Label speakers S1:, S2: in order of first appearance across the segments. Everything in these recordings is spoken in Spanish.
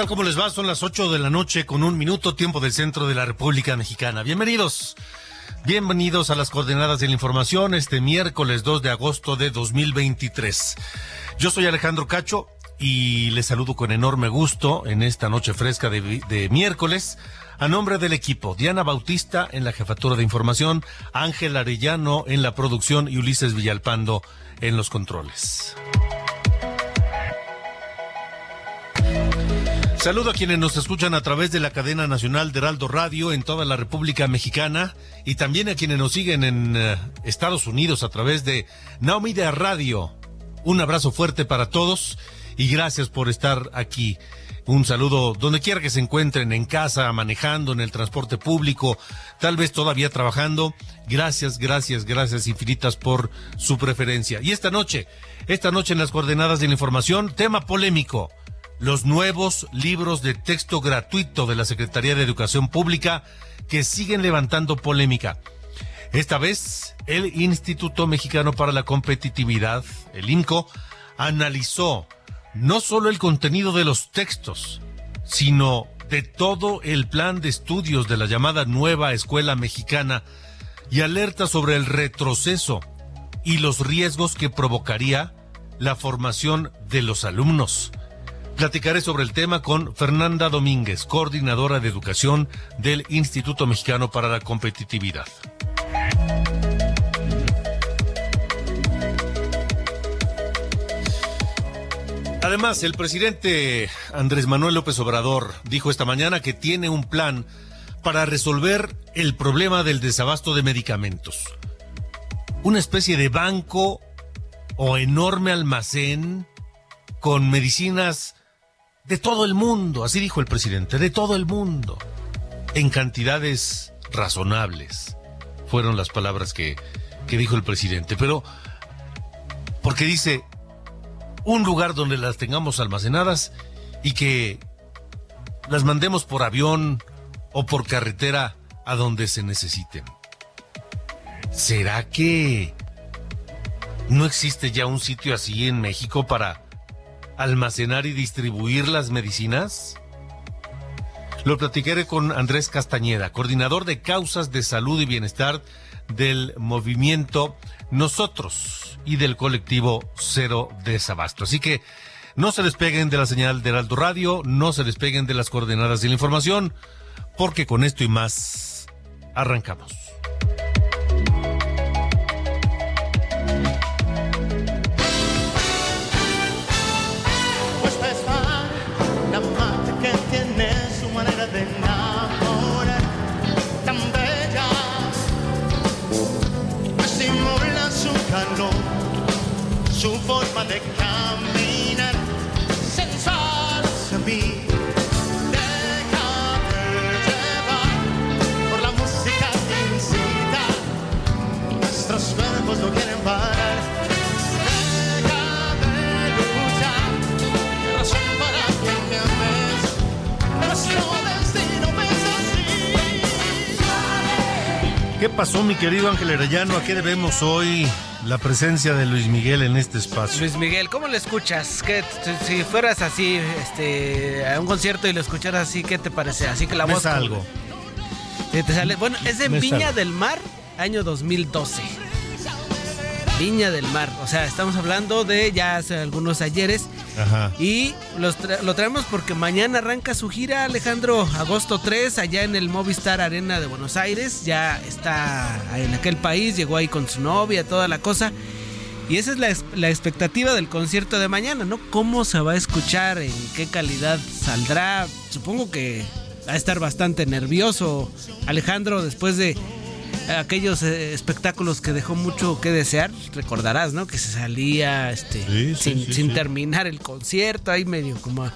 S1: Tal? ¿Cómo les va? Son las 8 de la noche con un minuto tiempo del centro de la República Mexicana. Bienvenidos. Bienvenidos a las coordenadas de la información este miércoles 2 de agosto de 2023. Yo soy Alejandro Cacho y les saludo con enorme gusto en esta noche fresca de, de miércoles. A nombre del equipo, Diana Bautista en la jefatura de información, Ángel Arellano en la producción y Ulises Villalpando en los controles. Saludo a quienes nos escuchan a través de la cadena nacional de Heraldo Radio en toda la República Mexicana y también a quienes nos siguen en uh, Estados Unidos a través de Naomi de Radio. Un abrazo fuerte para todos y gracias por estar aquí. Un saludo donde quiera que se encuentren, en casa, manejando, en el transporte público, tal vez todavía trabajando. Gracias, gracias, gracias infinitas por su preferencia. Y esta noche, esta noche en las coordenadas de la información, tema polémico los nuevos libros de texto gratuito de la Secretaría de Educación Pública que siguen levantando polémica. Esta vez, el Instituto Mexicano para la Competitividad, el INCO, analizó no solo el contenido de los textos, sino de todo el plan de estudios de la llamada nueva escuela mexicana y alerta sobre el retroceso y los riesgos que provocaría la formación de los alumnos. Platicaré sobre el tema con Fernanda Domínguez, coordinadora de educación del Instituto Mexicano para la Competitividad. Además, el presidente Andrés Manuel López Obrador dijo esta mañana que tiene un plan para resolver el problema del desabasto de medicamentos. Una especie de banco o enorme almacén con medicinas de todo el mundo, así dijo el presidente, de todo el mundo, en cantidades razonables. Fueron las palabras que, que dijo el presidente, pero porque dice un lugar donde las tengamos almacenadas y que las mandemos por avión o por carretera a donde se necesiten. ¿Será que no existe ya un sitio así en México para almacenar y distribuir las medicinas? Lo platicaré con Andrés Castañeda, coordinador de causas de salud y bienestar del movimiento Nosotros y del colectivo Cero Desabasto. Así que no se despeguen de la señal de Heraldo Radio, no se despeguen de las coordenadas de la información, porque con esto y más arrancamos.
S2: ¿Qué
S1: pasó, mi querido Ángel Arellano? ¿A qué debemos hoy la presencia de Luis Miguel en este espacio.
S3: Luis Miguel, ¿cómo lo escuchas? ¿Qué, si- fueras así, este, a un concierto y lo escucharas así, ¿qué te parece? Así que la
S1: ¿Ves
S3: voz.
S1: algo?
S3: Sí, te sale- Bueno, es de
S1: Me
S3: Viña del Mar, año 2012. Viña del Mar. O sea, estamos hablando de ya hace algunos ayeres.
S1: Ajá.
S3: Y los tra- lo traemos porque mañana arranca su gira, Alejandro, agosto 3, allá en el Movistar Arena de Buenos Aires. Ya está en aquel país, llegó ahí con su novia, toda la cosa. Y esa es la, la expectativa del concierto de mañana, ¿no? ¿Cómo se va a escuchar? ¿En qué calidad saldrá? Supongo que va a estar bastante nervioso Alejandro después de aquellos eh, espectáculos que dejó mucho que desear. Recordarás, ¿no? Que se salía este,
S1: Sí, sí,
S3: sin,
S1: sí,
S3: sin
S1: sí.
S3: terminar el concierto, ahí medio como...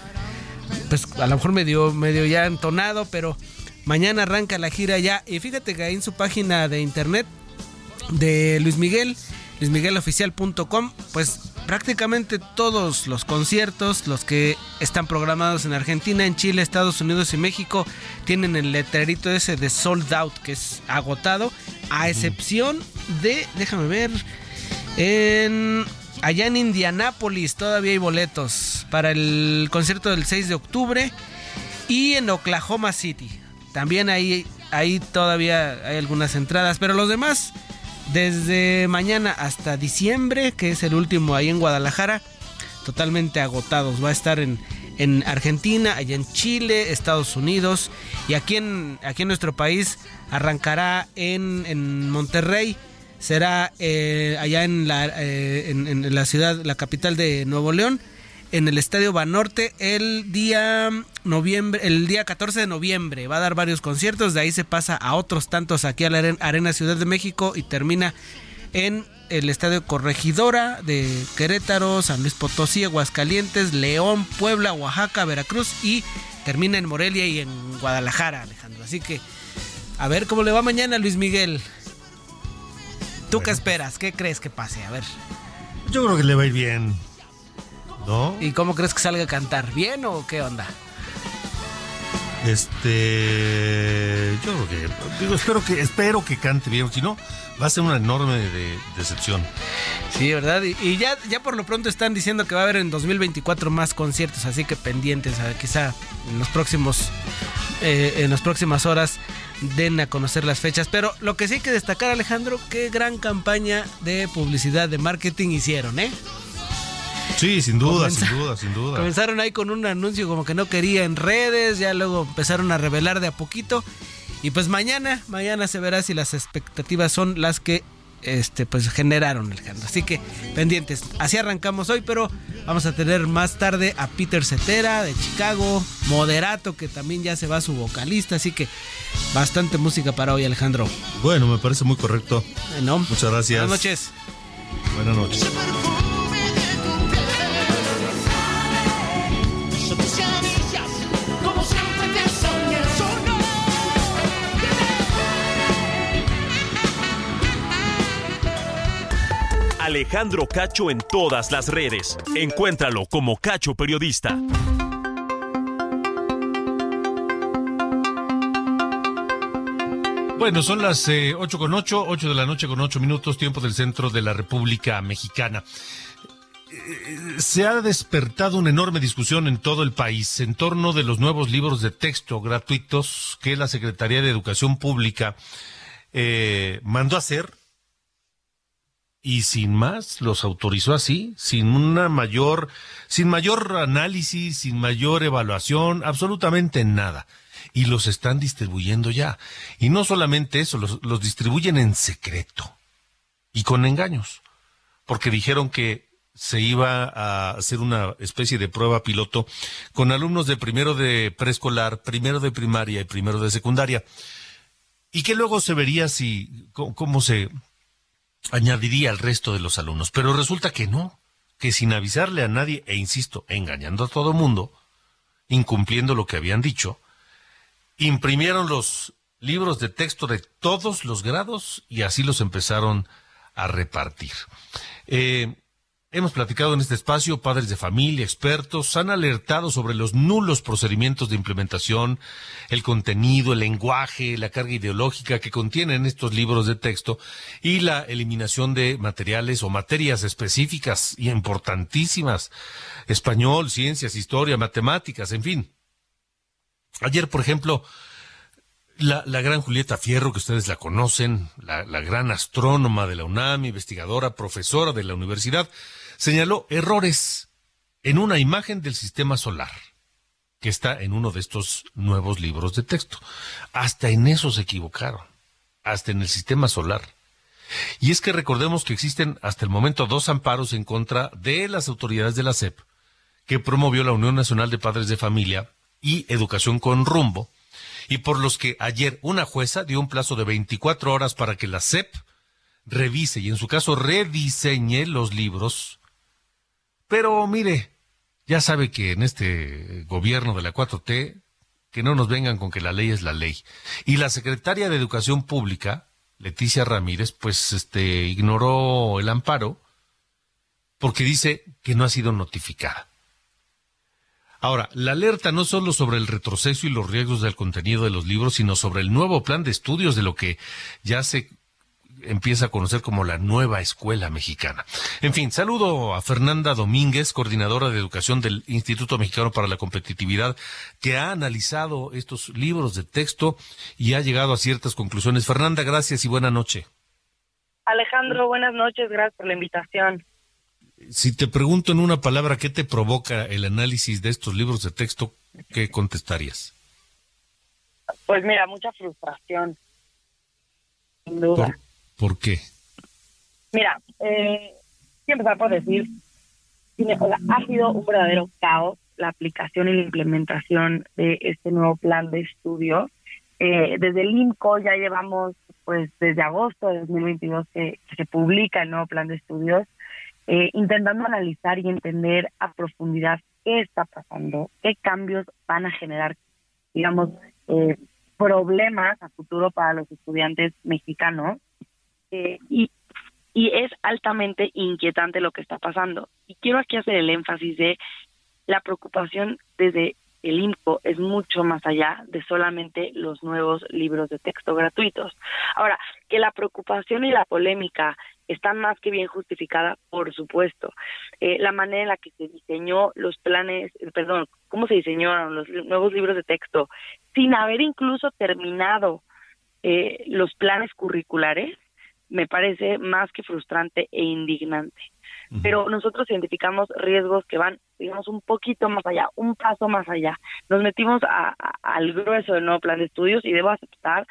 S3: Pues a lo mejor medio, medio ya entonado, pero mañana arranca la gira ya. Y fíjate que ahí en su página de internet de Luis Miguel, luismigueloficial.com, pues prácticamente todos los conciertos, los que están programados en Argentina, en Chile, Estados Unidos y México, tienen el letrerito ese de sold out, que es agotado, a excepción de, déjame ver, en allá en Indianápolis todavía hay boletos para el concierto del 6 de octubre y en Oklahoma City. También ahí, ahí todavía hay algunas entradas, pero los demás, desde mañana hasta diciembre, que es el último ahí en Guadalajara, totalmente agotados. Va a estar en, en Argentina, allá en Chile, Estados Unidos y aquí en, aquí en nuestro país arrancará en, en Monterrey. Será eh, allá en la, eh, en- en la ciudad, la capital de Nuevo León, en el Estadio Banorte el día noviembre, el día 14 de noviembre. Va a dar varios conciertos, de ahí se pasa a otros tantos aquí a la Aren- Arena Ciudad de México y termina en el Estadio Corregidora de Querétaro, San Luis Potosí, Aguascalientes, León, Puebla, Oaxaca, Veracruz y termina en Morelia y en Guadalajara, Alejandro. Así que a ver cómo le va mañana Luis Miguel. ¿Tú qué esperas? ¿Qué crees que pase? A ver.
S1: Yo creo que le va a ir bien. ¿No?
S3: ¿Y cómo crees que salga a cantar? ¿Bien o qué onda?
S1: Este. Yo creo que. Digo, espero que, espero que cante bien. Si no, va a ser una enorme de- decepción.
S3: Sí, ¿verdad? Y, y ya, ya por lo pronto están diciendo que va a haber en 2024 más conciertos, así que pendientes, a, quizá en los próximos, eh, en las próximas horas den a conocer las fechas. Pero lo que sí hay que destacar, Alejandro, qué gran campaña de publicidad, de marketing hicieron, ¿eh?
S1: Sí, sin duda, sin duda, sin duda.
S3: Comenzaron ahí con un anuncio como que no quería en redes, ya luego empezaron a revelar de a poquito. Y pues mañana, mañana se verá si las expectativas son las que este pues generaron Alejandro. Así que pendientes. Así arrancamos hoy, pero vamos a tener más tarde a Peter Cetera de Chicago, Moderato que también ya se va su vocalista, así que bastante música para hoy Alejandro.
S1: Bueno, me parece muy correcto.
S3: ¿no?
S1: Muchas gracias.
S3: Buenas noches.
S1: Buenas noches.
S4: Alejandro Cacho en todas las redes. Encuéntralo como Cacho Periodista.
S1: Bueno, son las eh, 8 con 8, 8 de la noche con 8 minutos, tiempo del centro de la República Mexicana. Eh, Se ha despertado una enorme discusión en todo el país en torno de los nuevos libros de texto gratuitos que la Secretaría de Educación Pública eh, mandó hacer y sin más los autorizó así, sin una mayor, sin mayor análisis, sin mayor evaluación, absolutamente nada. Y los están distribuyendo ya. Y no solamente eso, los, los distribuyen en secreto y con engaños, porque dijeron que se iba a hacer una especie de prueba piloto con alumnos de primero de preescolar, primero de primaria y primero de secundaria, y que luego se vería si cómo, cómo se añadiría al resto de los alumnos. Pero resulta que no, que sin avisarle a nadie, e insisto, engañando a todo mundo, incumpliendo lo que habían dicho, imprimieron los libros de texto de todos los grados y así los empezaron a repartir. Eh, Hemos platicado en este espacio, padres de familia, expertos, han alertado sobre los nulos procedimientos de implementación, el contenido, el lenguaje, la carga ideológica que contienen estos libros de texto y la eliminación de materiales o materias específicas y importantísimas, español, ciencias, historia, matemáticas, en fin. Ayer, por ejemplo, la, gran Julieta Fierro, que ustedes la conocen, la gran astrónoma de la UNAM, investigadora, profesora de la universidad, señaló errores en una imagen del sistema solar que está en uno de estos nuevos libros de texto. Hasta en eso se equivocaron, hasta en el sistema solar. Y es que recordemos que existen hasta el momento dos amparos en contra de las autoridades de la SEP que promovió la Unión Nacional de Padres de Familia y Educación con Rumbo, y por los que ayer una jueza dio un plazo de 24 horas para que la SEP revise y en su caso rediseñe los libros pero mire, ya sabe que en este gobierno de la 4T, que no nos vengan con que la ley es la ley. Y la secretaria de Educación Pública, Leticia Ramírez, pues este ignoró el amparo porque dice que no ha sido notificada. Ahora, la alerta no solo sobre el retroceso y los riesgos del contenido de los libros, sino sobre el nuevo plan de estudios de lo que ya se empieza a conocer como la nueva escuela mexicana. En fin, saludo a Fernanda Domínguez, coordinadora de educación del Instituto Mexicano para la Competitividad, que ha analizado estos libros de texto y ha llegado a ciertas conclusiones. Fernanda, gracias y buena noche.
S5: Alejandro, buenas noches, gracias por la invitación.
S1: Si te pregunto en una palabra, ¿qué te provoca el análisis de estos libros de texto? ¿Qué contestarías?
S5: Pues mira, mucha frustración, sin duda.
S1: ¿Por qué?
S5: Mira, eh, empezar por decir, ha sido un verdadero caos la aplicación y la implementación de este nuevo plan de estudio. Eh, desde el INCO ya llevamos, pues desde agosto de 2022 que, se publica el nuevo plan de estudios, eh, intentando analizar y entender a profundidad qué está pasando, qué cambios van a generar, digamos, eh, problemas a futuro para los estudiantes mexicanos eh, y, es altamente inquietante lo que está pasando. Y quiero aquí hacer el énfasis de la preocupación desde el INCO es mucho más allá de solamente los nuevos libros de texto gratuitos. Ahora, que la preocupación y la polémica están más que bien justificada, por supuesto. Eh, la manera en la que se diseñó los planes, perdón, cómo se diseñaron los nuevos libros de texto sin haber incluso terminado eh, los planes curriculares, me parece más que frustrante e indignante. Pero nosotros identificamos riesgos que van, digamos, un poquito más allá, un paso más allá. Nos metimos a, al grueso del nuevo plan de estudios y debo aceptar,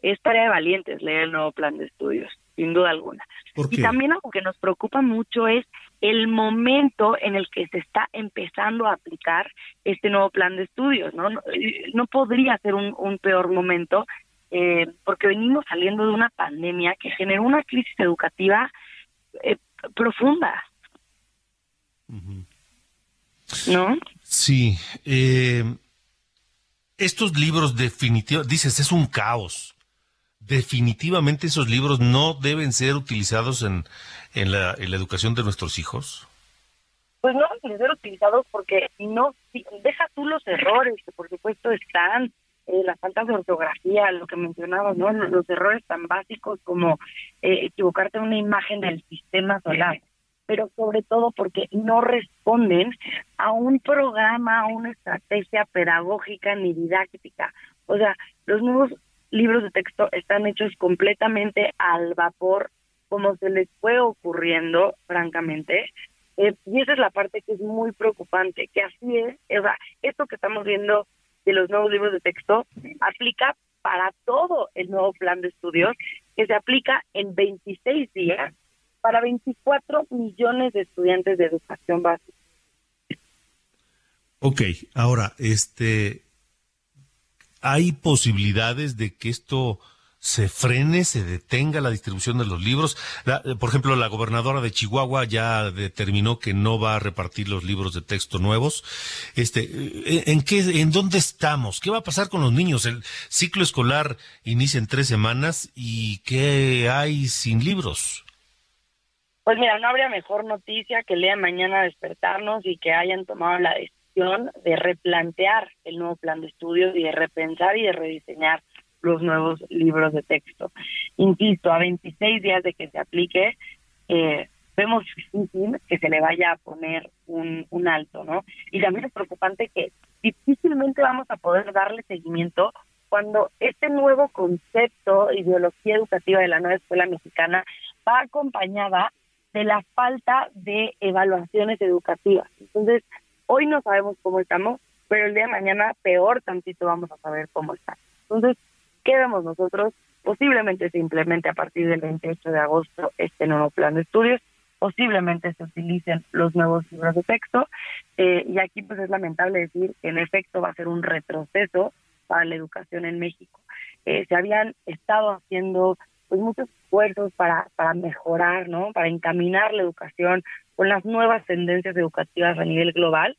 S5: es tarea de valientes leer el nuevo plan de estudios, sin duda alguna. Y también algo que nos preocupa mucho es el momento en el que se está empezando a aplicar este nuevo plan de estudios, ¿no? No, podría ser un, un peor momento eh, porque venimos saliendo de una pandemia que generó una crisis educativa eh, profunda. ¿No?
S1: Sí. Eh, estos libros definitivamente, dices, es un caos. Definitivamente esos libros no deben ser utilizados en, en, la, en la educación de nuestros hijos.
S5: Pues no deben ser utilizados porque no, deja tú los errores que por supuesto están, eh, las faltas de ortografía, lo que mencionabas, ¿no? Los errores tan básicos como eh, equivocarte una imagen del sistema solar, pero sobre todo porque no responden a un programa, a una estrategia pedagógica ni didáctica. O sea, los nuevos libros de texto están hechos completamente al vapor, como se les fue ocurriendo, francamente, eh, y esa es la parte que es muy preocupante, que así es, o sea, esto que estamos viendo de los nuevos libros de texto aplica para todo el nuevo plan de estudios que se aplica en 26 días para 24 millones de estudiantes de educación básica.
S1: Ok, ahora, este, ¿hay posibilidades de que esto se frene, se detenga la distribución de los libros. Eh, por ejemplo, la gobernadora de Chihuahua ya determinó que no va a repartir los libros de texto nuevos. Este, eh, ¿en qué, en dónde estamos? ¿Qué va a pasar con los niños? El ciclo escolar inicia en tres semanas y ¿qué hay sin libros?
S5: Pues mira, no habría mejor noticia que el día de mañana despertarnos y que hayan tomado la decisión de replantear el nuevo plan de estudios y de repensar y de rediseñar los nuevos libros de texto. Insisto, a 26 días de que se aplique, eh, vemos difícil que se le vaya a poner un, un alto, ¿no? Y también es preocupante que difícilmente vamos a poder darle seguimiento cuando este nuevo concepto, ideología educativa de la nueva escuela mexicana va acompañada de la falta de evaluaciones educativas. Entonces, hoy no sabemos cómo estamos, pero el día de mañana peor tantito vamos a saber cómo está. Entonces, ¿qué vemos nosotros? Posiblemente se implemente a partir del 28 de agosto este nuevo plan de estudios, posiblemente se utilicen los nuevos libros de texto, eh, y aquí pues es lamentable decir que en efecto va a ser un retroceso para la educación en México. Eh, se habían estado haciendo pues muchos esfuerzos para, para mejorar, ¿no? Para encaminar la educación con las nuevas tendencias educativas a nivel global.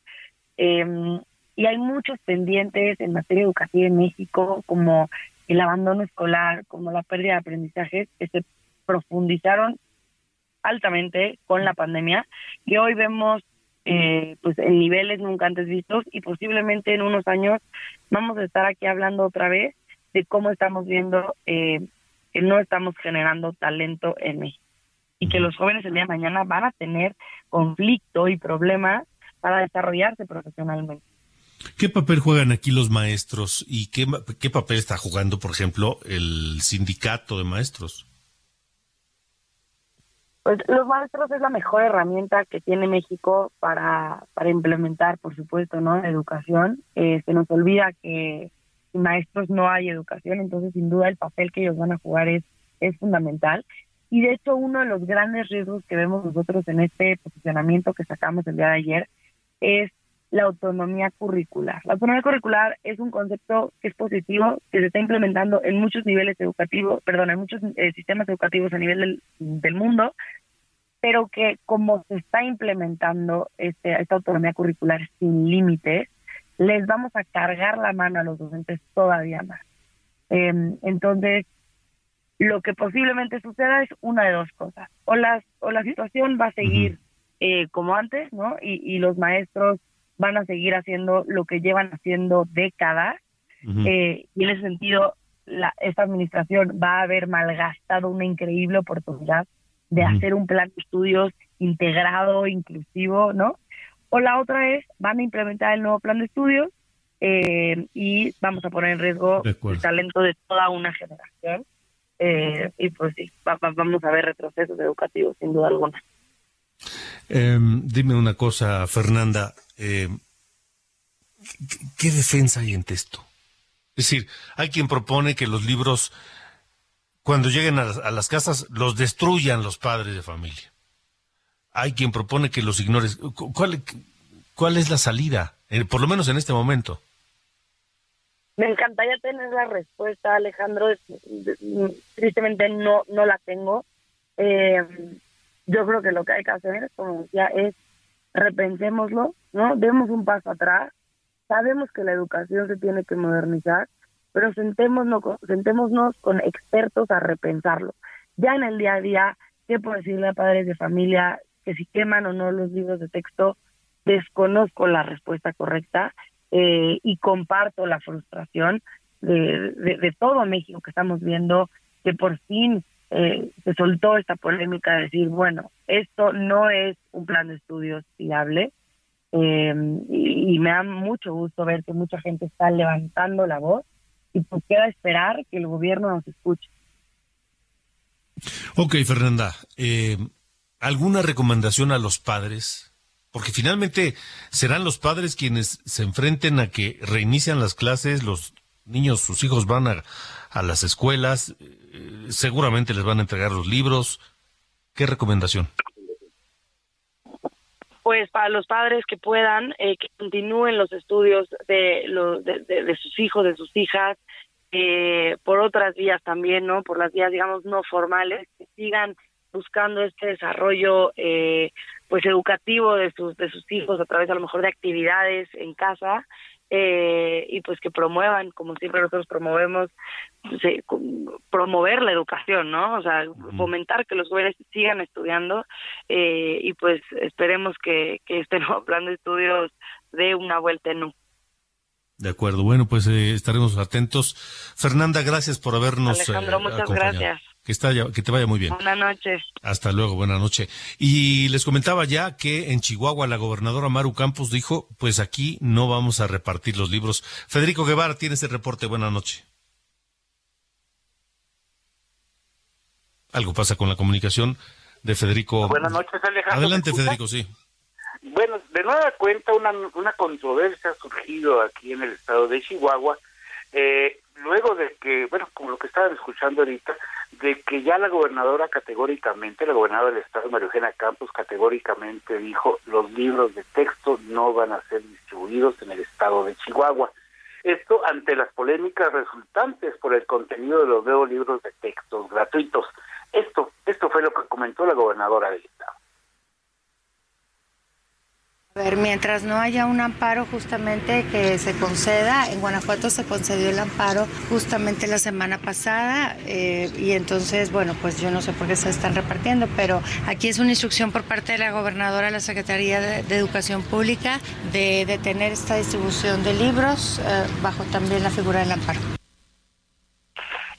S5: Em, y hay muchos pendientes en materia educativa en México, como el abandono escolar, como la pérdida de aprendizajes, que se profundizaron altamente con la pandemia, que hoy vemos eh, pues en niveles nunca antes vistos y posiblemente en unos años vamos a estar aquí hablando otra vez de cómo estamos viendo eh, que no estamos generando talento en México y que los jóvenes el día de mañana van a tener conflicto y problemas para desarrollarse profesionalmente.
S1: ¿Qué papel juegan aquí los maestros y qué, qué papel está jugando, por ejemplo, el sindicato de maestros?
S5: Pues los maestros es la mejor herramienta que tiene México para, implementar, por supuesto, ¿no? Educación. Eh, se nos olvida que sin maestros no hay educación, entonces sin duda el papel que ellos van a jugar es, es fundamental. Y de hecho uno de los grandes riesgos que vemos nosotros en este posicionamiento que sacamos el día de ayer es la autonomía curricular. La autonomía curricular es un concepto que es positivo, que se está implementando en muchos niveles educativos, perdón, en muchos eh, sistemas educativos a nivel del, del, mundo, pero que como se está implementando este, esta autonomía curricular sin límites, les vamos a cargar la mano a los docentes todavía más. Eh, entonces, lo que posiblemente suceda es una de dos cosas. O, las, o la situación va a seguir eh, como antes, ¿no? Y, y, los maestros van a seguir haciendo lo que llevan haciendo décadas. eh, y en ese sentido, la, esta administración va a haber malgastado una increíble oportunidad de hacer un plan de estudios integrado, inclusivo, ¿no? O la otra es, van a implementar el nuevo plan de estudios eh, y vamos a poner en riesgo el talento de toda una generación. Eh, y pues sí, va, va, vamos a ver retrocesos educativos, sin duda alguna.
S1: Eh, dime una cosa, Fernanda. ¿qué, ¿Qué defensa hay en esto? Es decir, hay quien propone que los libros, cuando lleguen a, a las casas, los destruyan los padres de familia hay quien propone que los ignores. ¿Cuál, es la salida, eh, por lo menos en este momento?
S5: Me encantaría tener la respuesta, Alejandro. Tristemente no, no la tengo. Eh, yo creo que lo que hay que hacer, como decía, es repensémoslo, ¿no? Demos un paso atrás. Sabemos que la educación se tiene que modernizar, pero sentémonos, sentémonos con expertos a repensarlo. Ya en el día a día, ¿qué puedo decirle a padres de familia? que si queman o no los libros de texto, desconozco la respuesta correcta eh, y comparto la frustración de, de, de, todo México que estamos viendo, que por fin eh, se soltó esta polémica de decir, bueno, esto no es un plan de estudios fiable. Eh, y, me da mucho gusto ver que mucha gente está levantando la voz y pues queda esperar que el gobierno nos escuche.
S1: Ok, Fernanda. Eh, ¿Alguna recomendación a los padres? Porque finalmente serán los padres quienes se enfrenten a que reinician las clases, los niños, sus hijos van a, a las escuelas, eh, seguramente les van a entregar los libros. ¿Qué recomendación?
S5: Pues para los padres que puedan, eh, que continúen los estudios de, lo, de, de, sus hijos, de sus hijas, eh, por otras vías también, ¿no? Por las vías, digamos, no formales, que sigan buscando este desarrollo eh, pues educativo de sus de sus hijos a través a lo mejor de actividades en casa eh, y pues que promuevan, como siempre nosotros promovemos, se- promover la educación, ¿no? O sea, fomentar que los jóvenes sigan estudiando eh, y pues esperemos que, que este nuevo plan de estudios dé una vuelta en U.
S1: De acuerdo, bueno, pues eh, estaremos atentos. Fernanda, gracias por habernos
S5: Alejandro,
S1: eh,
S5: muchas
S1: acompañado.
S5: gracias.
S1: Que, está ya- que te vaya muy bien.
S5: Buenas noches.
S1: Hasta luego, buena noche. Y les comentaba ya que en Chihuahua la gobernadora Maru Campos dijo, pues aquí no vamos a repartir los libros. Federico Guevara, tienes el reporte, buena noche. Algo pasa con la comunicación de Federico.
S6: Buenas noches, Alejandro.
S1: Adelante. Federico, sí.
S6: Bueno, de nueva cuenta, una, una controversia ha surgido aquí en el estado de Chihuahua, eh, luego de que, bueno, como lo que estaban escuchando ahorita, de que ya la gobernadora categóricamente, la gobernadora del estado, María Eugenia Campos, categóricamente dijo, los libros de texto no van a ser distribuidos en el estado de Chihuahua. Esto ante las polémicas resultantes por el contenido de los nuevos libros de textos gratuitos. Esto, esto fue lo que comentó la gobernadora del estado.
S7: A ver, mientras no haya un amparo justamente que se conceda, en Guanajuato se concedió el amparo justamente la semana pasada eh, y entonces, bueno, pues yo no sé por qué se están repartiendo, pero aquí es una instrucción por parte de la gobernadora la Secretaría de, de Educación Pública de detener esta distribución de libros eh, bajo también la figura del amparo.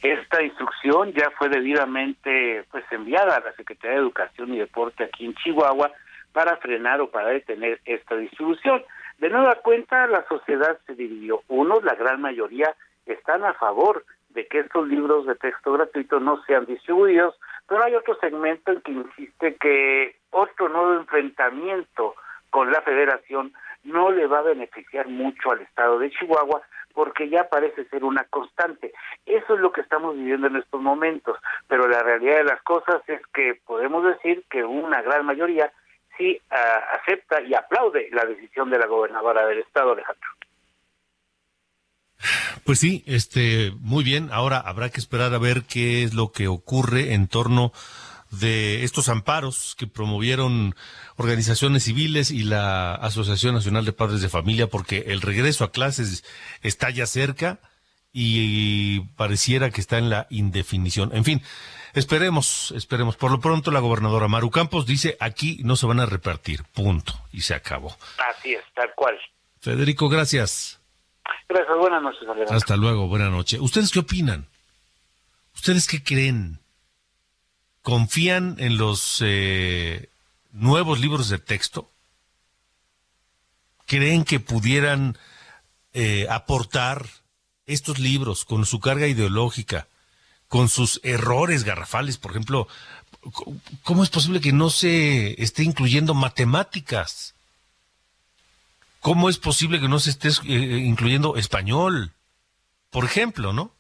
S6: Esta instrucción ya fue debidamente pues enviada a la Secretaría de Educación y Deporte aquí en Chihuahua para frenar o para detener esta distribución. De nueva cuenta, la sociedad se dividió. Unos, la gran mayoría, están a favor de que estos libros de texto gratuito no sean distribuidos, pero hay otro segmento en que insiste que otro nuevo enfrentamiento con la federación no le va a beneficiar mucho al estado de Chihuahua porque ya parece ser una constante. Eso es lo que estamos viviendo en estos momentos, pero la realidad de las cosas es que podemos decir que una gran mayoría sí uh, acepta y aplaude la decisión de la gobernadora del estado, Alejandro.
S1: Pues sí, este, muy bien. Ahora habrá que esperar a ver qué es lo que ocurre en torno de estos amparos que promovieron organizaciones civiles y la Asociación Nacional de Padres de Familia, porque el regreso a clases está ya cerca y pareciera que está en la indefinición. En fin, esperemos, esperemos. Por lo pronto, la gobernadora Maru Campos dice aquí no se van a repartir, punto, y se acabó.
S6: Así es, tal cual.
S1: Federico, gracias.
S6: Gracias, buenas noches, Alejandro.
S1: Hasta luego, buena noche. ¿Ustedes qué opinan? ¿Ustedes qué creen? ¿Confían en los eh, nuevos libros de texto? ¿Creen que pudieran eh, aportar estos libros con su carga ideológica, con sus errores garrafales? Por ejemplo, ¿cómo es posible que no se esté incluyendo matemáticas? ¿Cómo es posible que no se esté eh, incluyendo español? Por ejemplo, ¿no?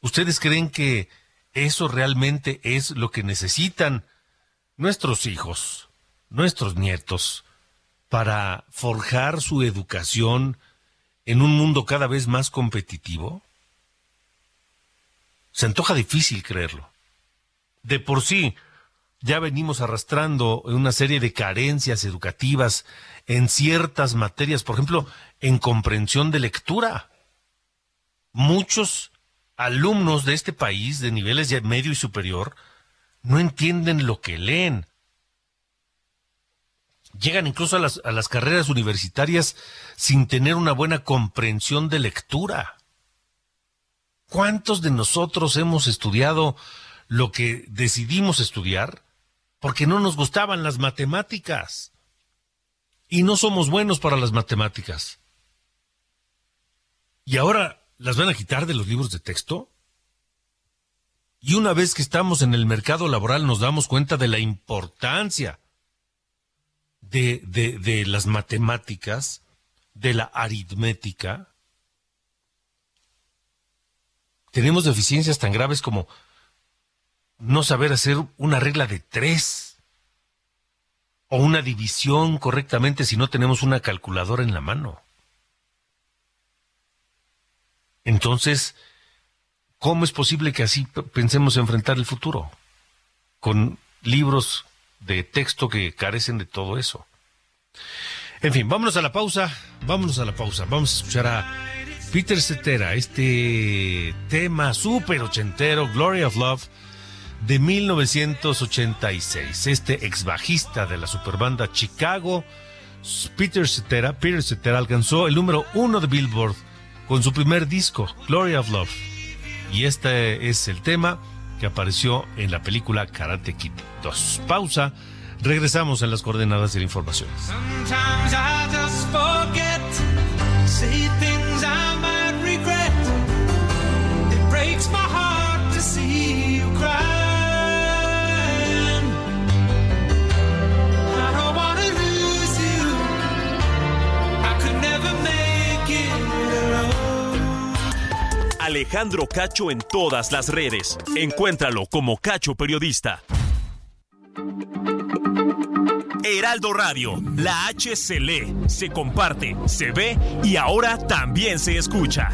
S1: ¿Ustedes creen que eso realmente es lo que necesitan nuestros hijos, nuestros nietos, para forjar su educación en un mundo cada vez más competitivo? Se antoja difícil creerlo. De por sí, ya venimos arrastrando una serie de carencias educativas en ciertas materias, por ejemplo, en comprensión de lectura. Muchos alumnos de este país de niveles medio y superior no entienden lo que leen. Llegan incluso a las, carreras universitarias sin tener una buena comprensión de lectura. ¿Cuántos de nosotros hemos estudiado lo que decidimos estudiar porque no nos gustaban las matemáticas? Y no somos buenos para las matemáticas. Y ahora las van a quitar de los libros de texto. Y una vez que estamos en el mercado laboral nos damos cuenta de la importancia de, de, de las matemáticas, de la aritmética. Tenemos deficiencias tan graves como no saber hacer una regla de tres o una división correctamente si no tenemos una calculadora en la mano. Entonces, ¿cómo es posible que así pensemos enfrentar el futuro? Con libros de texto que carecen de todo eso. En fin, vámonos a la pausa, vámonos a la pausa. Vamos a escuchar a Peter Cetera, este tema súper ochentero, Glory of Love, de 1986. Este ex bajista de la superbanda Chicago, Peter Cetera, Peter Cetera alcanzó el número uno de Billboard con su primer disco, Glory of Love. Y este es el tema que apareció en la película Karate Kid 2. Pausa, regresamos en las coordenadas de la información.
S4: Alejandro Cacho en todas las redes. Encuéntralo como Cacho Periodista. Heraldo Radio, la H se lee, se comparte, se ve y ahora también se escucha.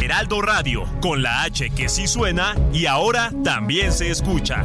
S4: Heraldo Radio, con la H que sí suena y ahora también se escucha.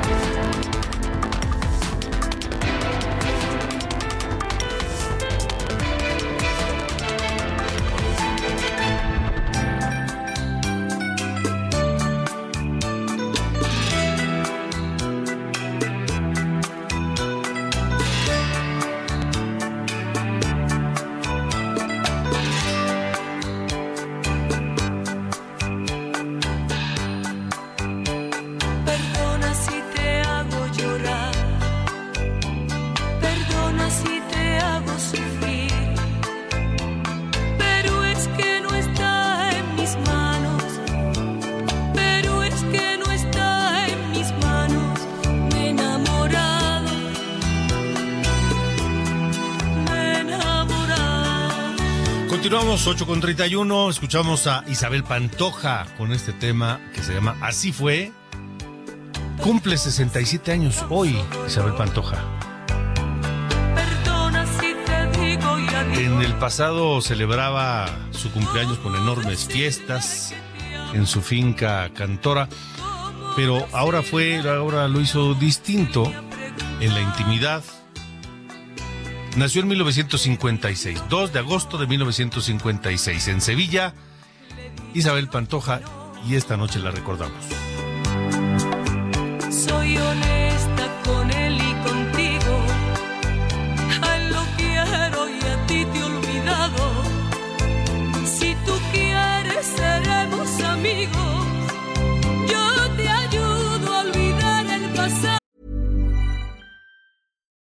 S1: Continuamos 8 con 31, escuchamos a Isabel Pantoja con este tema que se llama Así fue. Cumple 67 años hoy Isabel Pantoja. En el pasado celebraba su cumpleaños con enormes fiestas en su finca Cantora, pero ahora fue, ahora lo hizo distinto en la intimidad. Nació en 1956, 2 de agosto de 1956, en Sevilla, Isabel Pantoja, y esta noche la recordamos.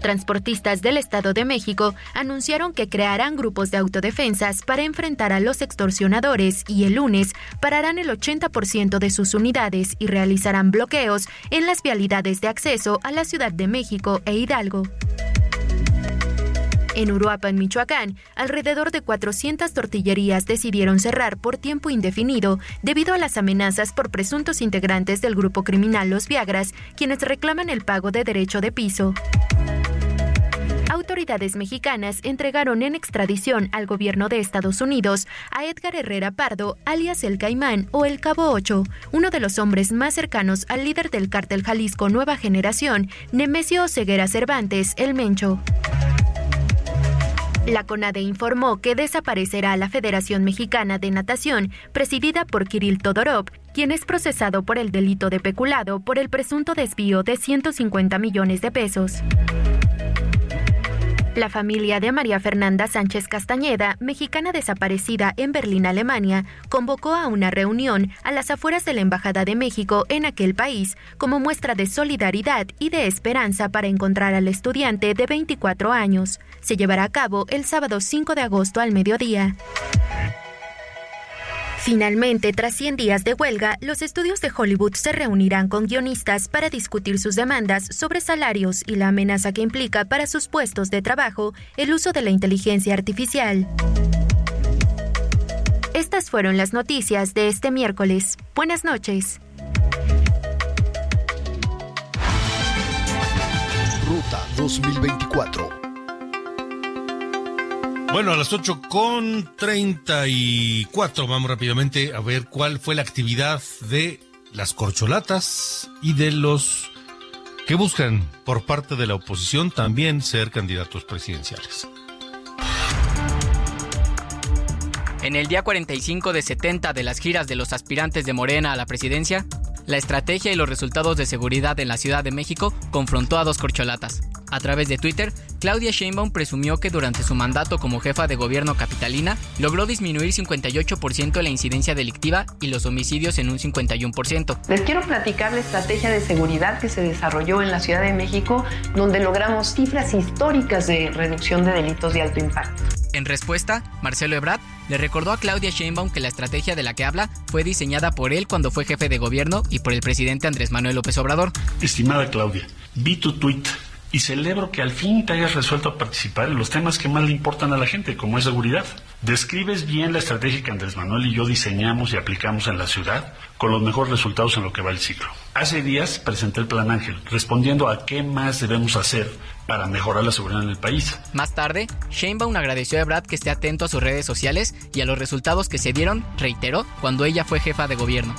S8: Transportistas del Estado de México anunciaron que crearán grupos de autodefensas para enfrentar a los extorsionadores y el lunes pararán el 80% de sus unidades y realizarán bloqueos en las vialidades de acceso a la Ciudad de México e Hidalgo. En Uruapan, Michoacán, alrededor de 400 tortillerías decidieron cerrar por tiempo indefinido debido a las amenazas por presuntos integrantes del grupo criminal Los Viagras, quienes reclaman el pago de derecho de piso. Autoridades mexicanas entregaron en extradición al gobierno de Estados Unidos a Edgar Herrera Pardo, alias El Caimán o El Cabo 8, uno de los hombres más cercanos al líder del cártel Jalisco Nueva Generación, Nemesio Ceguera Cervantes, el Mencho. La CONADE informó que desaparecerá la Federación Mexicana de Natación, presidida por Kirill Todorov, quien es procesado por el delito de peculado por el presunto desvío de 150 millones de pesos. La familia de María Fernanda Sánchez Castañeda, mexicana desaparecida en Berlín, Alemania, convocó a una reunión a las afueras de la Embajada de México en aquel país como muestra de solidaridad y de esperanza para encontrar al estudiante de 24 años. Se llevará a cabo el sábado 5 de agosto al mediodía. Finalmente, tras 100 días de huelga, los estudios de Hollywood se reunirán con guionistas para discutir sus demandas sobre salarios y la amenaza que implica para sus puestos de trabajo el uso de la inteligencia artificial. Estas fueron las noticias de este miércoles. Buenas noches.
S9: Ruta 2024.
S1: Bueno, a las 8 con 34 vamos rápidamente a ver cuál fue la actividad de las corcholatas y de los que buscan por parte de la oposición también ser candidatos presidenciales.
S10: En el día 45 de 70 de las giras de los aspirantes de Morena a la presidencia, la estrategia y los resultados de seguridad en la Ciudad de México confrontó a dos corcholatas. A través de Twitter, Claudia Sheinbaum presumió que durante su mandato como jefa de gobierno capitalina logró disminuir 58% la incidencia delictiva y los homicidios en un 51%.
S11: Les quiero platicar la estrategia de seguridad que se desarrolló en la Ciudad de México, donde logramos cifras históricas de reducción de delitos de alto impacto.
S10: En respuesta, Marcelo Ebrard le recordó a Claudia Sheinbaum que la estrategia de la que habla fue diseñada por él cuando fue jefe de gobierno y por el presidente Andrés Manuel López Obrador.
S12: Estimada Claudia, vi tu tuit y celebro que al fin te hayas resuelto a participar en los temas que más le importan a la gente, como es seguridad. Describes bien la estrategia que Andrés Manuel y yo diseñamos y aplicamos en la ciudad con los mejores resultados en lo que va el ciclo. Hace días presenté el Plan Ángel, respondiendo a qué más debemos hacer para mejorar la seguridad en el país.
S10: Más tarde, Sheinbaum agradeció a Brad que esté atento a sus redes sociales y a los resultados que se dieron, reiteró, cuando ella fue jefa de gobierno.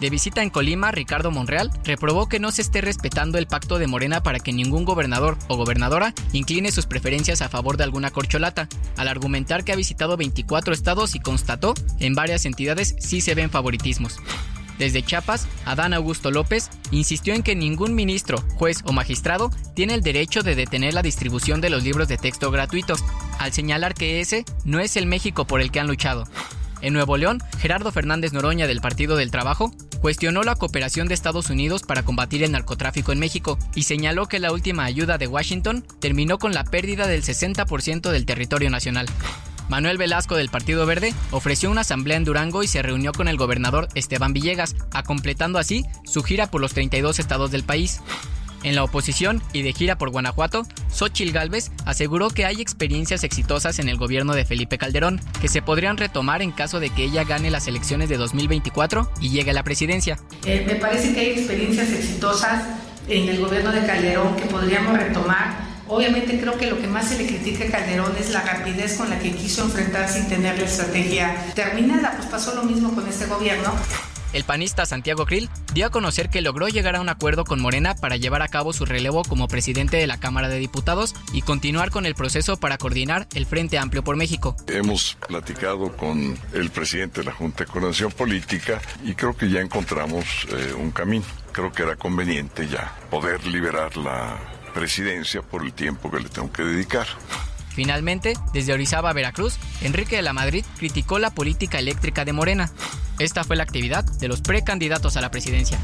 S10: De visita en Colima, Ricardo Monreal reprobó que no se esté respetando el pacto de Morena para que ningún gobernador o gobernadora incline sus preferencias a favor de alguna corcholata, al argumentar que ha visitado 24 estados y constató en varias entidades sí se ven favoritismos. Desde Chiapas, Adán Augusto López insistió en que ningún ministro, juez o magistrado tiene el derecho de detener la distribución de los libros de texto gratuitos, al señalar que ese no es el México por el que han luchado. En Nuevo León, Gerardo Fernández Noroña del Partido del Trabajo cuestionó la cooperación de Estados Unidos para combatir el narcotráfico en México y señaló que la última ayuda de Washington terminó con la pérdida del 60% del territorio nacional. Manuel Velasco del Partido Verde ofreció una asamblea en Durango y se reunió con el gobernador Esteban Villegas, completando así su gira por los 32 estados del país. En la oposición y de gira por Guanajuato, Xochil Gálvez aseguró que hay experiencias exitosas en el gobierno de Felipe Calderón que se podrían retomar en caso de que ella gane las elecciones de 2024 y llegue a la presidencia.
S13: Eh, me parece que hay experiencias exitosas en el gobierno de Calderón que podríamos retomar. Obviamente creo que lo que más se le critica a Calderón es la rapidez con la que quiso enfrentar sin tener la estrategia terminada. Pues pasó lo mismo con este gobierno.
S10: El panista Santiago Krill dio a conocer que logró llegar a un acuerdo con Morena para llevar a cabo su relevo como presidente de la Cámara de Diputados y continuar con el proceso para coordinar el Frente Amplio por México.
S14: Hemos platicado con el presidente de la Junta de Coordinación Política y creo que ya encontramos eh, un camino. Creo que era conveniente ya poder liberar la presidencia por el tiempo que le tengo que dedicar.
S10: Finalmente, desde Orizaba, Veracruz, Enrique de la Madrid criticó la política eléctrica de Morena. Esta fue la actividad de los precandidatos a la presidencia.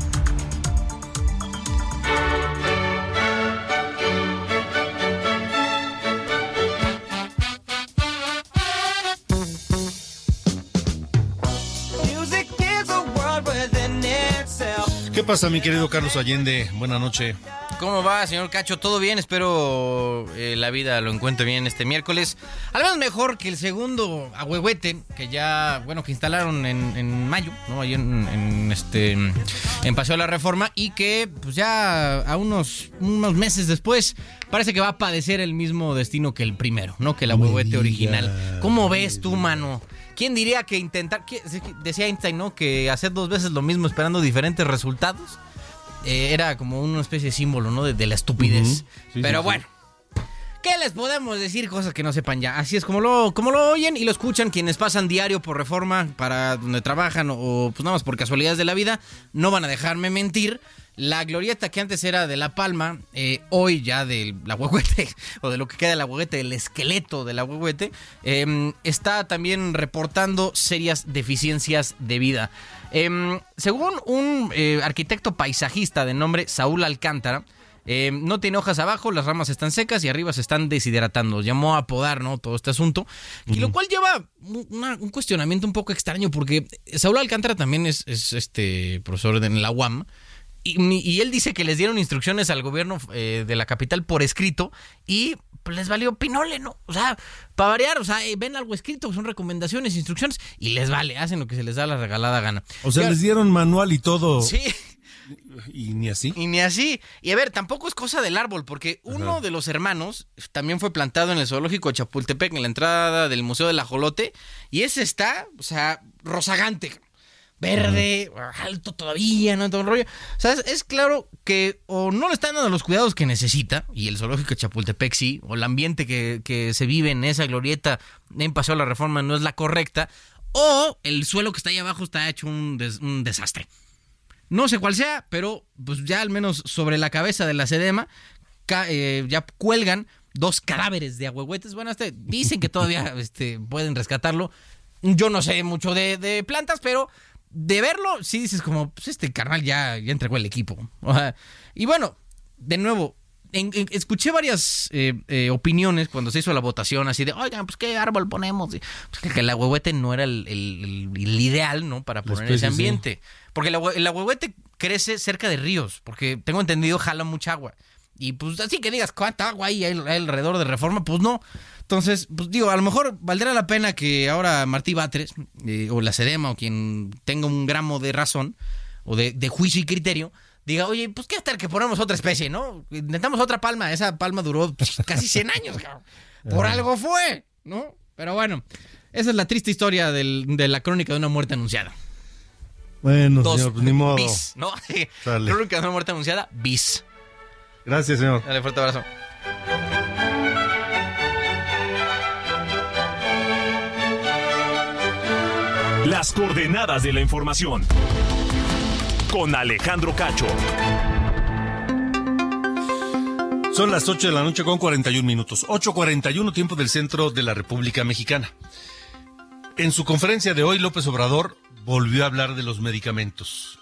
S1: ¿Qué pasa, mi querido Carlos Allende? Buenas noches.
S15: ¿Cómo va, señor Cacho? ¿Todo bien? Espero eh, la vida lo encuentre bien este miércoles. Al menos mejor que el segundo ahuehuete que ya, bueno, que instalaron en, en mayo, ¿no? Ahí en, en, este, en Paseo de la Reforma y que, pues ya a unos, unos meses después, parece que va a padecer el mismo destino que el primero, ¿no? Que el ahuehuete original. ¿Cómo ves tú, mano? ¿Quién diría que intentar, que- decía Einstein, ¿no? Que hacer dos veces lo mismo esperando diferentes resultados eh, era como una especie de símbolo, ¿no? De, de la estupidez.
S1: Sí,
S15: Pero
S1: sí,
S15: bueno. ¿Qué les podemos decir? Cosas que no sepan ya. Así es como lo, como lo oyen y lo escuchan quienes pasan diario por reforma para donde trabajan o, o, pues nada más por casualidades de la vida. No van a dejarme mentir. La glorieta que antes era de La Palma, eh, hoy ya de la huehuete, o de lo que queda de la huehuete, el esqueleto de la huehuete, eh, está también reportando serias deficiencias de vida. Em, según un eh, arquitecto paisajista de nombre Saúl Alcántara, eh, no tiene hojas abajo, las ramas están secas y arriba se están deshidratando. Llamó a podar, ¿no? Todo este asunto. Y lo cual lleva un- una- un cuestionamiento un poco extraño porque Saúl Alcántara también es, es, este profesor en la UAM. Y, y él dice que les dieron instrucciones al gobierno eh, de la capital por escrito y pues, les valió pinole, ¿no? O sea, para variar, o sea, eh, ven algo escrito, son recomendaciones, instrucciones y les vale, hacen lo que se les da la regalada gana.
S1: O sea, les dieron manual y todo.
S15: Sí.
S1: Y ni así.
S15: Y ni así. Y a ver, tampoco es cosa del árbol, porque uno de los hermanos también fue plantado en el zoológico de Chapultepec, en la entrada del Museo del Ajolote, y ese está, o sea, rozagante. Verde, alto todavía, ¿no? Todo el rollo. O sea, es, es claro que o no le están dando los cuidados que necesita, y el zoológico de Chapultepec sí, o el ambiente que, que se vive en esa glorieta en Paseo de la Reforma no es la correcta, o el suelo que está ahí abajo está hecho un, des- un desastre. No sé cuál sea, pero pues ya al menos sobre la cabeza de la sedema eh, ya cuelgan dos cadáveres de ahuehuetes. Bueno, este, dicen que todavía este, pueden rescatarlo. Yo no sé mucho de, de plantas, pero de verlo, sí dices como, pues este carnal ya, ya entregó el equipo. Y bueno, de nuevo, en- en- escuché varias eh, eh, opiniones cuando se hizo la votación, así de, oigan, pues qué árbol ponemos. Y, pues, que, ahuehuete no era el, el- el- el ideal, ¿no? Para poner ese
S1: sí.
S15: ambiente. Porque el ahuehuete crece cerca de ríos, porque tengo entendido jala mucha agua. Y pues así que digas, ¿cuánta agua hay ahí alrededor de Reforma? Pues no. Entonces, pues digo, a lo mejor valdrá la pena que ahora Martí Batres, eh, o la Sedema, o quien tenga un gramo de razón, o de, de juicio y criterio, diga, oye, pues qué tal que ponemos otra especie, ¿no? Intentamos otra palma, esa palma duró pues, casi 100 años, cabrón. Por algo fue, ¿no? Pero bueno, esa es la triste historia del- de la crónica de una muerte anunciada.
S1: Bueno,
S15: Dos,
S1: señor, pues ni modo.
S15: bis, ¿no? Crónica de una muerte anunciada, bis.
S1: Gracias, señor.
S15: Dale, fuerte abrazo.
S4: Las coordenadas de la información. Con Alejandro Cacho.
S1: Son las 8 de la noche con 41 minutos. 8.41 tiempo del centro de la República Mexicana. En su conferencia de hoy, López Obrador volvió a hablar de los medicamentos.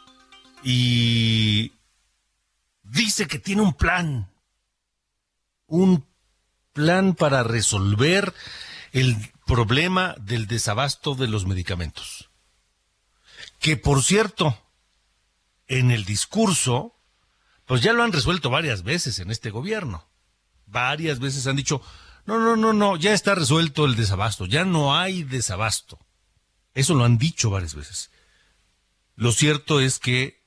S1: Y dice que tiene un plan. Un plan para resolver el problema del desabasto de los medicamentos. Que por cierto, en el discurso, pues ya lo han resuelto varias veces en este gobierno. Varias veces han dicho, no, no, no, no, ya está resuelto el desabasto, ya no hay desabasto. Eso lo han dicho varias veces. Lo cierto es que,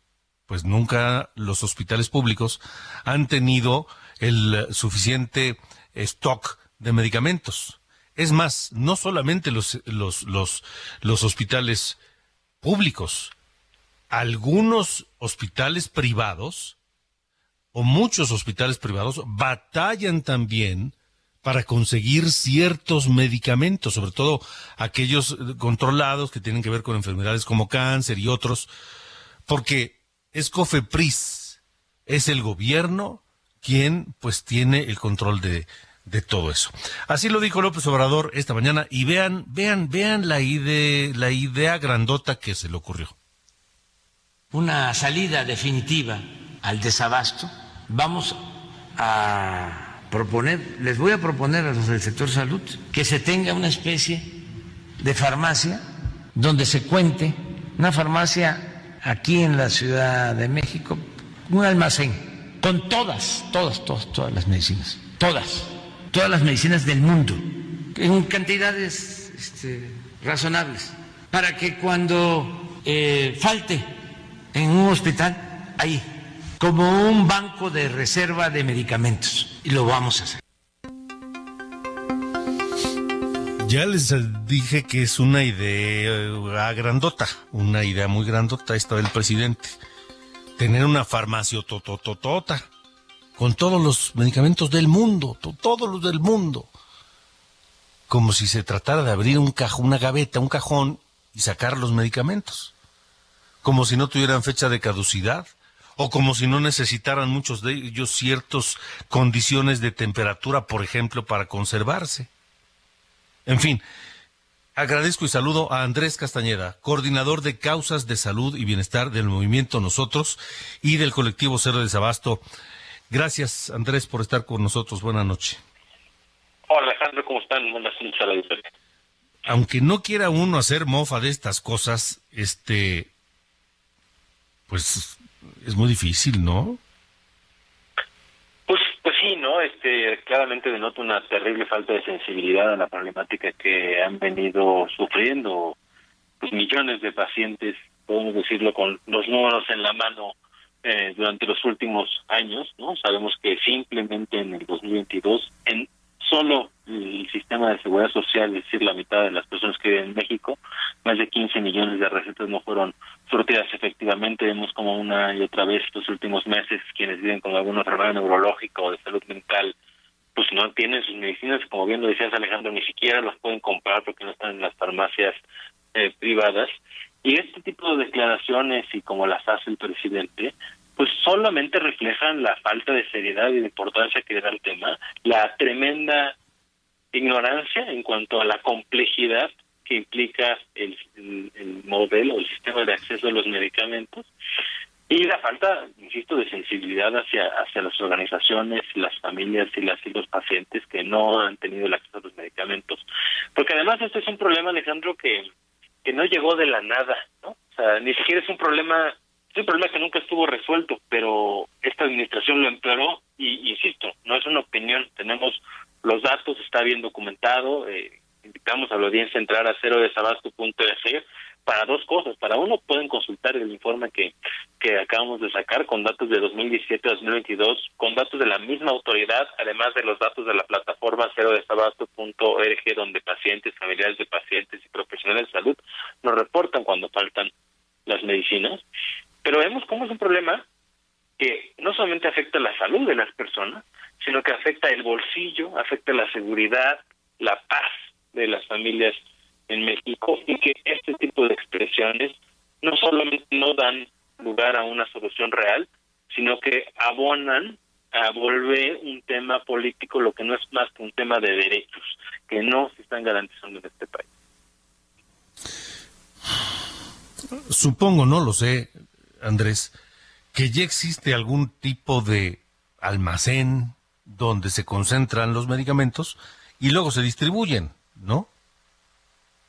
S1: pues nunca los hospitales públicos han tenido el suficiente stock de medicamentos. Es más, no solamente los, los, los, los hospitales públicos, algunos hospitales privados o muchos hospitales privados batallan también para conseguir ciertos medicamentos, sobre todo aquellos controlados que tienen que ver con enfermedades como cáncer y otros, porque es COFEPRIS, es el gobierno quien pues tiene el control de, de todo eso. Así lo dijo López Obrador esta mañana y vean, vean, vean la idea, la idea grandota que se le ocurrió.
S16: una salida definitiva al desabasto. Vamos a proponer, les voy a proponer a los del sector salud que se tenga una especie de farmacia donde se cuente, una farmacia aquí en la Ciudad de México, un almacén con todas, todas, todas, todas las medicinas, todas, todas las medicinas del mundo, en cantidades este, razonables, para que cuando eh, falte en un hospital, ahí, como un banco de reserva de medicamentos, y lo vamos a hacer.
S1: Ya les dije que es una idea grandota, una idea muy grandota esta del presidente. Tener una farmacia totototota con todos los medicamentos del mundo, to- todos los del mundo. Como si se tratara de abrir un cajón, una gaveta, un cajón y sacar los medicamentos. Como si no tuvieran fecha de caducidad o como si no necesitaran muchos de ellos ciertas condiciones de temperatura, por ejemplo, para conservarse. En fin, agradezco y saludo a Andrés Castañeda, coordinador de causas de salud y bienestar del movimiento Nosotros y del colectivo Cero Desabasto. Gracias, Andrés, por estar con nosotros. Buenas noches.
S17: Hola Alejandro, ¿cómo están? Buenas noches a la auditoría.
S1: Aunque no quiera uno hacer mofa de estas cosas, este, pues es muy difícil, ¿no?
S17: ¿No? Este, claramente denota una terrible falta de sensibilidad a la problemática que han venido sufriendo millones de pacientes, podemos decirlo con los números en la mano eh, durante los últimos años, ¿no? Sabemos que simplemente en el 2022, en solo el sistema de seguridad social, es decir, la mitad de las personas que viven en México, más de 15 millones de recetas no fueron surtidas efectivamente. Vemos como una y otra vez estos últimos meses quienes viven con alguna enfermedad neurológica o de salud mental, pues no tienen sus medicinas, como bien lo decías Alejandro, ni siquiera las pueden comprar porque no están en las farmacias eh, privadas. Y este tipo de declaraciones y como las hace el presidente, pues solamente reflejan la falta de seriedad y de importancia que da el tema, la tremenda ignorancia en cuanto a la complejidad que implica el, el, el modelo, el sistema de acceso a los medicamentos y la falta, insisto, de sensibilidad hacia hacia las organizaciones, las familias y las y los pacientes que no han tenido el acceso a los medicamentos, porque además este es un problema, Alejandro, que que no llegó de la nada, ¿no? O sea, ni siquiera es un problema, es un problema que nunca estuvo resuelto, pero esta administración lo empeoró y, insisto, no es una opinión, tenemos los datos, está bien documentado, eh, invitamos a la audiencia a entrar a cero desabasto.es para dos cosas. Para uno, pueden consultar el informe que, que acabamos de sacar con datos de 2017 a 2022, con datos de la misma autoridad, además de los datos de la plataforma cero desabasto.org, donde pacientes, familiares de pacientes y profesionales de salud nos reportan cuando faltan las medicinas. Pero vemos cómo es un problema que no solamente afecta la salud de las personas, sino que afecta el bolsillo, afecta la seguridad, la paz de las familias en México y que este tipo de expresiones no solamente no dan lugar a una solución real, sino que abonan a volver un tema político lo que no es más que un tema de derechos que no se están garantizando en este país.
S1: Supongo, no lo sé, Andrés, que ya existe algún tipo de almacén donde se concentran los medicamentos y luego se distribuyen, ¿no?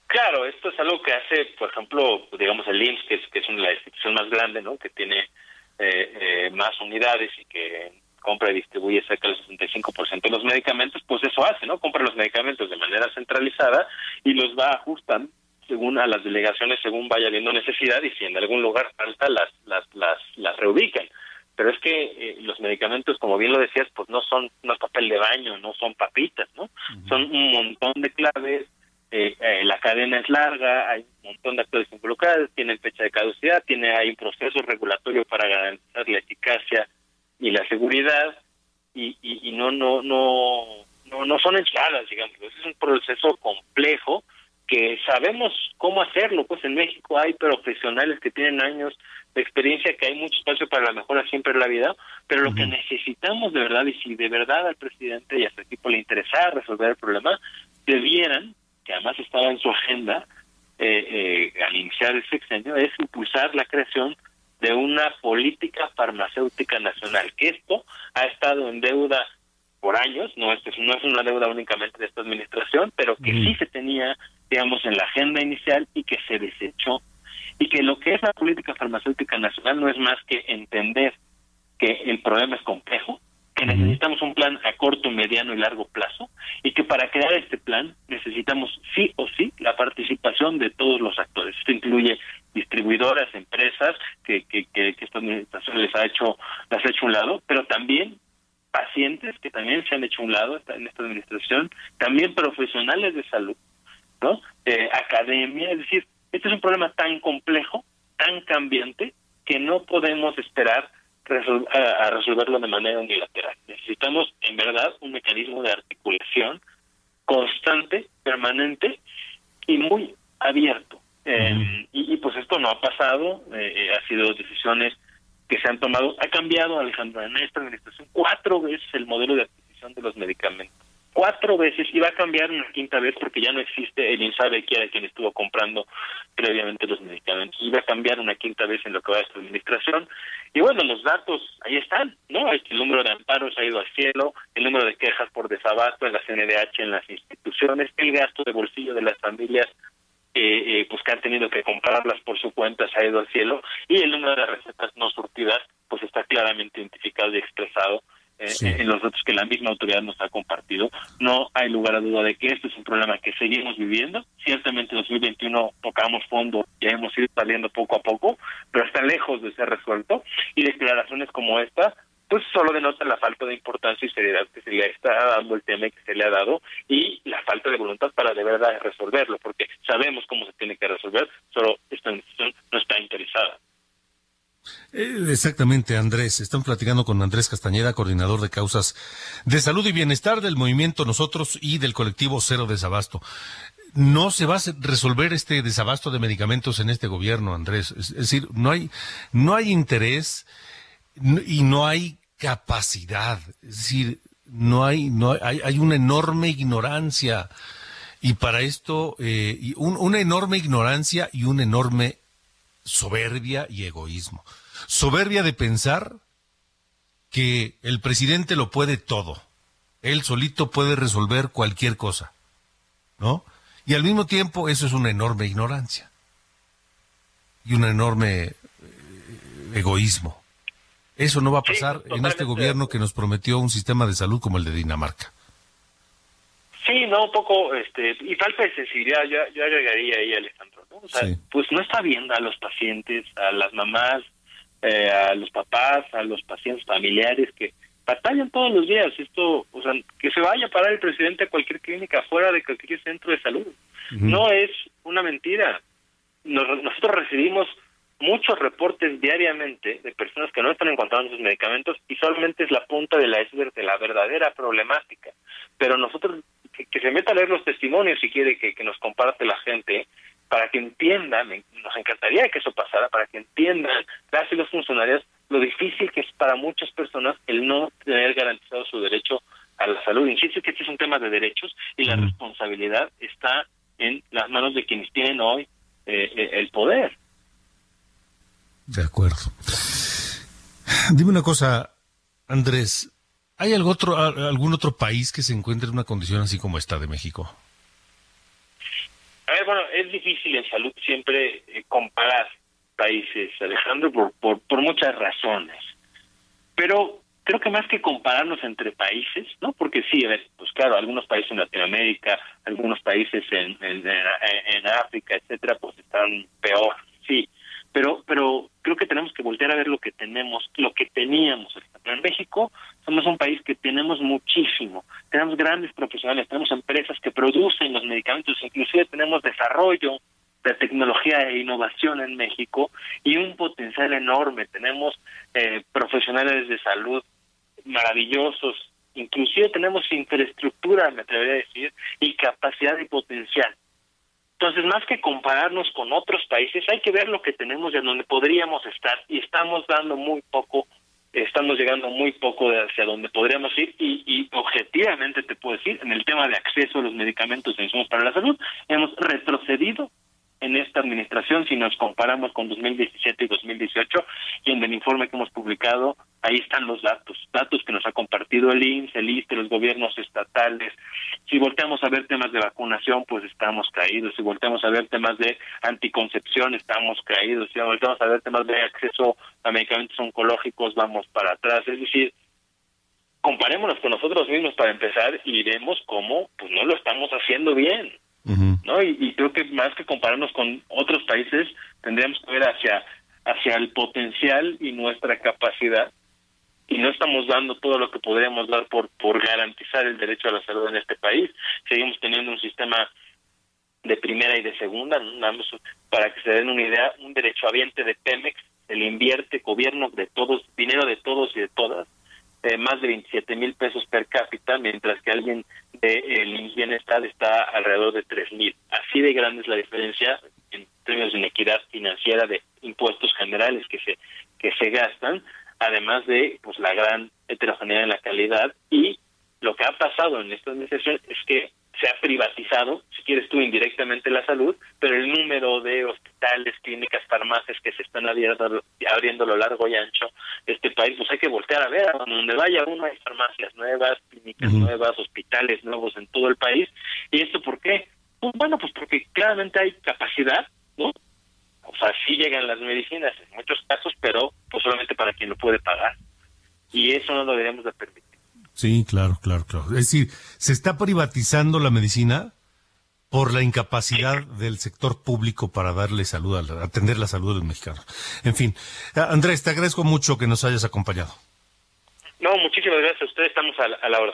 S17: Claro, esto es algo que hace, por ejemplo, digamos el IMSS, que es, que es la institución más grande, ¿no? Que tiene eh, eh, más unidades y que compra y distribuye cerca del 65% de los medicamentos, pues eso hace, ¿no? Compra los medicamentos de manera centralizada y los va ajustando según a las delegaciones, según vaya habiendo necesidad y si en algún lugar falta, las, las, las, las reubican. Pero es que eh, los medicamentos, como bien lo decías, pues no son, no es papel de baño, no son papitas, ¿no? Son un montón de claves, eh, eh, la cadena es larga, hay un montón de actores involucrados, tienen fecha de caducidad, tiene hay un proceso regulatorio para garantizar la eficacia y la seguridad y, y, y no no no no no son enchiladas, digamos, es un proceso complejo que sabemos cómo hacerlo, pues en México hay profesionales que tienen años de experiencia, que hay mucho espacio para la mejora siempre en la vida, pero lo que necesitamos de verdad, y si de verdad al presidente y a su equipo le interesara resolver el problema, debieran, que además estaba en su agenda eh, eh, al iniciar el sexenio, es impulsar la creación de una política farmacéutica nacional, que esto ha estado en deuda por años, no es, no es una deuda únicamente de esta administración, pero que sí se tenía, digamos, en la agenda inicial y que se desechó. Y que lo que es la política farmacéutica nacional no es más que entender que el problema es complejo, que necesitamos un plan a corto, mediano y largo plazo y que para crear este plan necesitamos sí o sí la participación de todos los actores. Esto incluye distribuidoras, empresas que, que, que, que esta administración les ha hecho, las ha hecho un lado, pero también pacientes que también se han hecho un lado en esta administración, también profesionales de salud, ¿no? Eh, academia, es decir, este es un problema tan complejo, tan cambiante, que no podemos esperar resol- a, a resolverlo de manera unilateral. Necesitamos, en verdad, un mecanismo de articulación constante, permanente y muy abierto. Eh, y, y, pues esto no ha pasado, eh, eh, ha sido decisiones que se han tomado, ha cambiado Alejandro en esta administración cuatro veces el modelo de adquisición de los medicamentos. Cuatro veces y va a cambiar una quinta vez porque ya no existe el INSABE que era quien estuvo comprando previamente los medicamentos. Y va a cambiar una quinta vez en lo que va a esta administración. Y bueno, los datos ahí están, ¿no? El número de amparos ha ido al cielo, el número de quejas por desabasto en la CNDH, en las instituciones, el gasto de bolsillo de las familias eh, eh, pues que han tenido que comprarlas por su cuenta se ha ido al cielo y el número de recetas no surtidas pues está claramente identificado y expresado eh,
S1: Sí.
S17: en los datos que la misma autoridad nos ha compartido. No hay lugar a duda de que este es un problema que seguimos viviendo. Ciertamente en 2021 tocamos fondo y hemos ido saliendo poco a poco, pero está lejos de ser resuelto y declaraciones como esta pues solo denota la falta de importancia y seriedad que se le está dando el tema y que se le ha dado y la falta de voluntad para de verdad resolverlo, porque sabemos cómo se tiene que resolver, solo esta administración no está interesada.
S1: Eh, Exactamente, Andrés. Están platicando con Andrés Castañeda, coordinador de causas de salud y bienestar del movimiento Nosotros y del colectivo Cero Desabasto. No se va a resolver este desabasto de medicamentos en este gobierno, Andrés. Es, decir, no hay, no hay interés y no hay capacidad. Es decir, no hay, no hay, hay una enorme ignorancia. Y para esto, eh, un- una enorme ignorancia y una enorme soberbia y egoísmo. Soberbia de pensar que el presidente lo puede todo. Él solito puede resolver cualquier cosa. ¿No? Y al mismo tiempo eso es una enorme ignorancia. Y un enorme eh, egoísmo. Eso no va a pasar en este gobierno que nos prometió un sistema de salud como el de Dinamarca.
S17: Sí, no, un poco, este, y falta de sensibilidad, yo, yo agregaría ahí, Alejandro, ¿no? O sea,
S1: Sí.
S17: pues no está viendo a los pacientes, a las mamás, eh, a los papás, a los pacientes familiares que batallan todos los días. Esto, o sea, que se vaya a parar el presidente a cualquier clínica fuera de cualquier centro de salud. No es una mentira. Nos- nosotros recibimos muchos reportes diariamente de personas que no están encontrando sus medicamentos y solamente es la punta de la iceberg de la verdadera problemática. Pero nosotros, que, que se meta a leer los testimonios si quiere que, que nos comparte la gente, para que entiendan, me- nos encantaría que eso pasara, para que entiendan las y los funcionarios lo difícil que es para muchas personas el no tener garantizado su derecho a la salud. Insisto que este es un tema de derechos y la responsabilidad está en las manos de quienes tienen hoy eh, eh, el poder.
S1: De acuerdo. Dime una cosa, Andrés. ¿Hay algún otro, algún otro país que se encuentre en una condición así como esta de México?
S17: A ver, bueno, es difícil en salud siempre eh, comparar países, Alejandro, por, por, por muchas razones. Pero creo que más que compararnos entre países, ¿no? Porque sí, a ver, pues claro, algunos países en Latinoamérica, algunos países en, en, en- en África, etcétera, pues están peor, sí. Pero, pero creo que tenemos que voltear a ver lo que tenemos, lo que teníamos. En México somos un país que tenemos muchísimo, tenemos grandes profesionales, tenemos empresas que producen los medicamentos, inclusive tenemos desarrollo de tecnología e innovación en México y un potencial enorme. Tenemos eh, profesionales de salud maravillosos, inclusive tenemos infraestructura, me atrevería a decir, y capacidad y potencial. Entonces, más que compararnos con otros países, hay que ver lo que tenemos y en donde podríamos estar. Y estamos dando muy poco, estamos llegando muy poco hacia donde podríamos ir. Y, y objetivamente te puedo decir, en el tema de acceso a los medicamentos e insumos para la salud, hemos retrocedido en esta administración si nos comparamos con 2017 y 2018 y en el informe que hemos publicado ahí están los datos, datos que nos ha compartido el INSS, el ISTE, los gobiernos estatales Si volteamos a ver temas de vacunación, pues estamos caídos. Si volteamos a ver temas de anticoncepción, estamos caídos. Si volteamos a ver temas de acceso a medicamentos oncológicos, vamos para atrás. Es decir, comparémonos con nosotros mismos para empezar y vemos cómo pues no lo estamos haciendo bien. ¿No? Y, creo que más que compararnos con otros países, tendríamos que ver hacia, hacia el potencial y nuestra capacidad y no estamos dando todo lo que podríamos dar por por garantizar el derecho a la salud en este país. Seguimos teniendo un sistema de primera y de segunda, más para que se den una idea, un derechohabiente de Pemex, el invierte gobierno de todos, dinero de todos y de todas, eh, más de 27 mil pesos per cápita, mientras que alguien del bienestar está alrededor de 3 mil. Así de grande es la diferencia en términos de inequidad financiera de impuestos generales que se que se gastan además de pues la gran heterogeneidad en la calidad y lo que ha pasado en esta administración es que se ha privatizado, si quieres tú, indirectamente la salud, pero el número de hospitales, clínicas, farmacias que se están abriendo, abriendo a lo largo y ancho de este país, pues hay que voltear a ver, a donde vaya uno hay farmacias nuevas, clínicas nuevas, hospitales nuevos en todo el país. ¿Y esto por qué? Pues bueno, pues porque claramente hay capacidad, ¿no? O sea, sí llegan las medicinas en muchos casos, pero pues solamente para quien lo puede pagar. Y eso no lo deberíamos de permitir.
S1: Sí, claro, claro, claro. Es decir, se está privatizando la medicina por la incapacidad del sector público para darle salud, a atender la salud de los mexicanos. En fin, Andrés, te agradezco mucho que nos hayas acompañado.
S17: No, muchísimas gracias a ustedes, estamos a la, a la hora.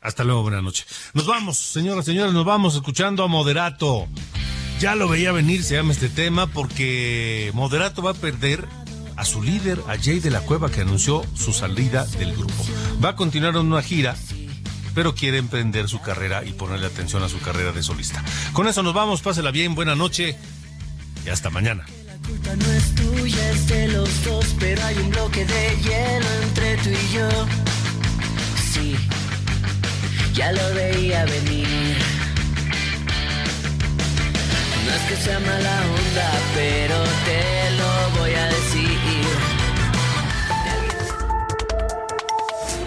S1: Hasta luego, buenas noches. Nos vamos, señoras y señores, nos vamos escuchando a Moderato. Ya lo veía venir, se llama este tema, porque Moderato va a perder a su líder, a Jay de la Cueva, que anunció su salida del grupo. Va a continuar en una gira, pero quiere emprender su carrera y ponerle atención a su carrera de solista. Con eso nos vamos, pásela bien, buena noche y hasta mañana.
S2: La no es tuya, es de los dos, pero hay un bloque de hielo entre y yo. Sí, ya lo veía venir. No es que sea mala onda, pero te